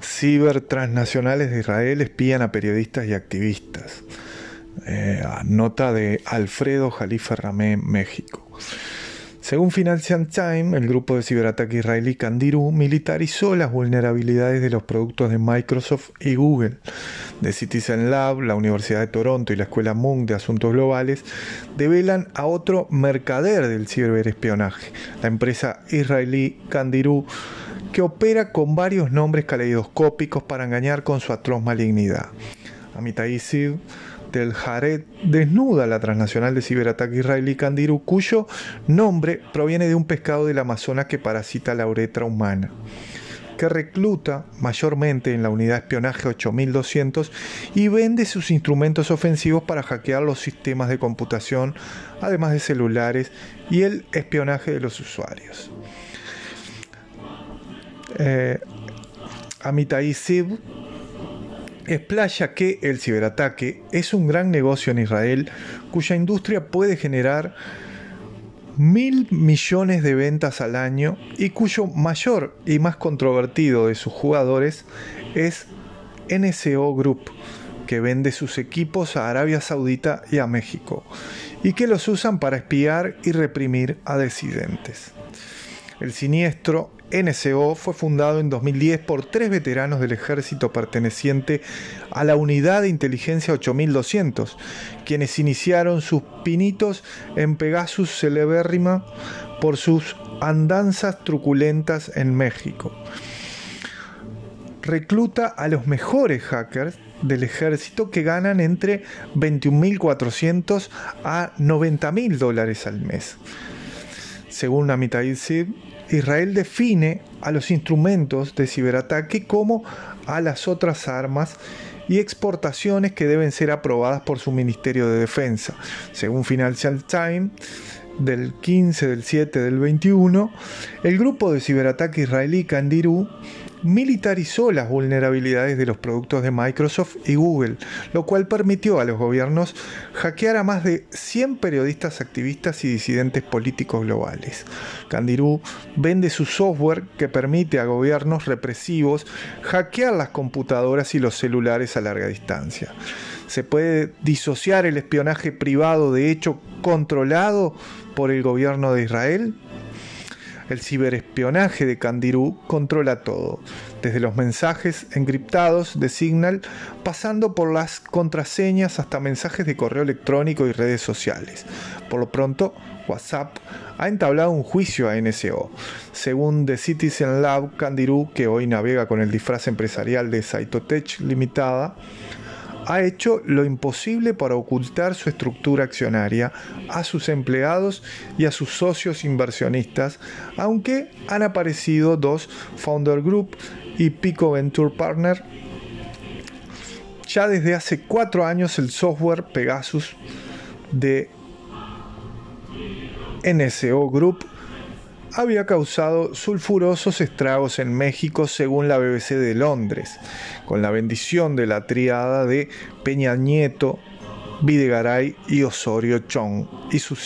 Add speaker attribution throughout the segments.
Speaker 1: cibertransnacionales de Israel espían a periodistas y activistas. Eh, nota de Alfredo Jalife Ramé, México. Según Financial Times, el grupo de ciberataque israelí Candiru militarizó las vulnerabilidades de los productos de Microsoft y Google. The Citizen Lab, la Universidad de Toronto y la Escuela Munk de Asuntos Globales develan a otro mercader del ciberespionaje, la empresa israelí Candiru, que opera con varios nombres caleidoscópicos para engañar con su atroz malignidad. Amitai del Jared desnuda la transnacional de ciberataque israelí Candiru, cuyo nombre proviene de un pescado del Amazonas que parasita la uretra humana que recluta mayormente en la unidad de espionaje 8200 y vende sus instrumentos ofensivos para hackear los sistemas de computación, además de celulares y el espionaje de los usuarios. Eh, Amitai Sib explaya que el ciberataque es un gran negocio en Israel cuya industria puede generar mil millones de ventas al año y cuyo mayor y más controvertido de sus jugadores es NSO Group, que vende sus equipos a Arabia Saudita y a México, y que los usan para espiar y reprimir a disidentes. El siniestro NCO fue fundado en 2010 por tres veteranos del ejército perteneciente a la unidad de inteligencia 8200, quienes iniciaron sus pinitos en Pegasus celebérrima por sus andanzas truculentas en México. Recluta a los mejores hackers del ejército que ganan entre 21.400 a 90.000 dólares al mes. Según Amitai Sid, Israel define a los instrumentos de ciberataque como a las otras armas y exportaciones que deben ser aprobadas por su Ministerio de Defensa. Según Financial Times, del 15 del 7 del 21, el grupo de ciberataque israelí Candiru militarizó las vulnerabilidades de los productos de Microsoft y Google, lo cual permitió a los gobiernos hackear a más de 100 periodistas activistas y disidentes políticos globales. Candirú vende su software que permite a gobiernos represivos hackear las computadoras y los celulares a larga distancia. ¿Se puede disociar el espionaje privado de hecho controlado por el gobierno de Israel? El ciberespionaje de Candirú controla todo, desde los mensajes encriptados de Signal, pasando por las contraseñas hasta mensajes de correo electrónico y redes sociales. Por lo pronto, WhatsApp ha entablado un juicio a NSO. Según The Citizen Lab, Candirú, que hoy navega con el disfraz empresarial de Saitotech Limitada, ha hecho lo imposible para ocultar su estructura accionaria a sus empleados y a sus socios inversionistas, aunque han aparecido dos Founder Group y Pico Venture Partner. Ya desde hace cuatro años el software Pegasus de NSO Group había causado sulfurosos estragos en México según la BBC de Londres, con la bendición de la triada de Peña Nieto, Videgaray y Osorio Chong y su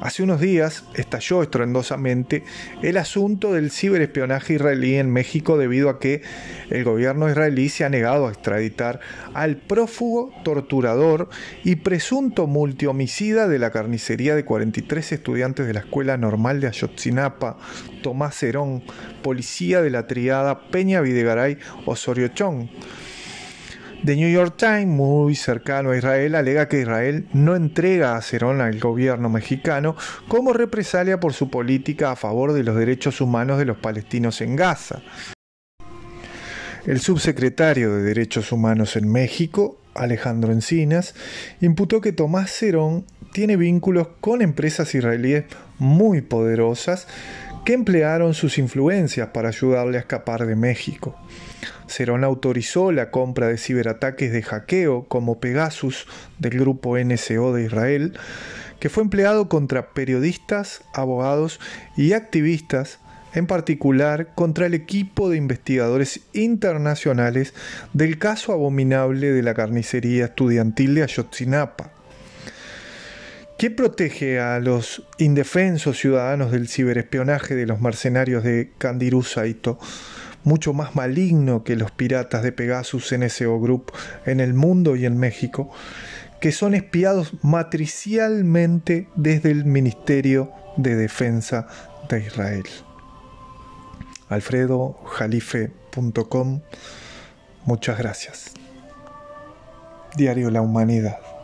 Speaker 1: Hace unos días estalló estruendosamente el asunto del ciberespionaje israelí en México debido a que el gobierno israelí se ha negado a extraditar al prófugo, torturador y presunto multihomicida de la carnicería de 43 estudiantes de la Escuela Normal de Ayotzinapa, Tomás Herón, policía de la triada Peña Videgaray Osorio Chong The New York Times, muy cercano a Israel, alega que Israel no entrega a Cerón al gobierno mexicano como represalia por su política a favor de los derechos humanos de los palestinos en Gaza. El subsecretario de Derechos Humanos en México, Alejandro Encinas, imputó que Tomás Cerón tiene vínculos con empresas israelíes muy poderosas que emplearon sus influencias para ayudarle a escapar de México. Cerón autorizó la compra de ciberataques de hackeo como Pegasus del grupo NSO de Israel, que fue empleado contra periodistas, abogados y activistas, en particular contra el equipo de investigadores internacionales del caso abominable de la carnicería estudiantil de Ayotzinapa. ¿Qué protege a los indefensos ciudadanos del ciberespionaje de los mercenarios de Candirú Saito? mucho más maligno que los piratas de Pegasus NSO Group en el mundo y en México, que son espiados matricialmente desde el Ministerio de Defensa de Israel. alfredojalife.com Muchas gracias. Diario La Humanidad.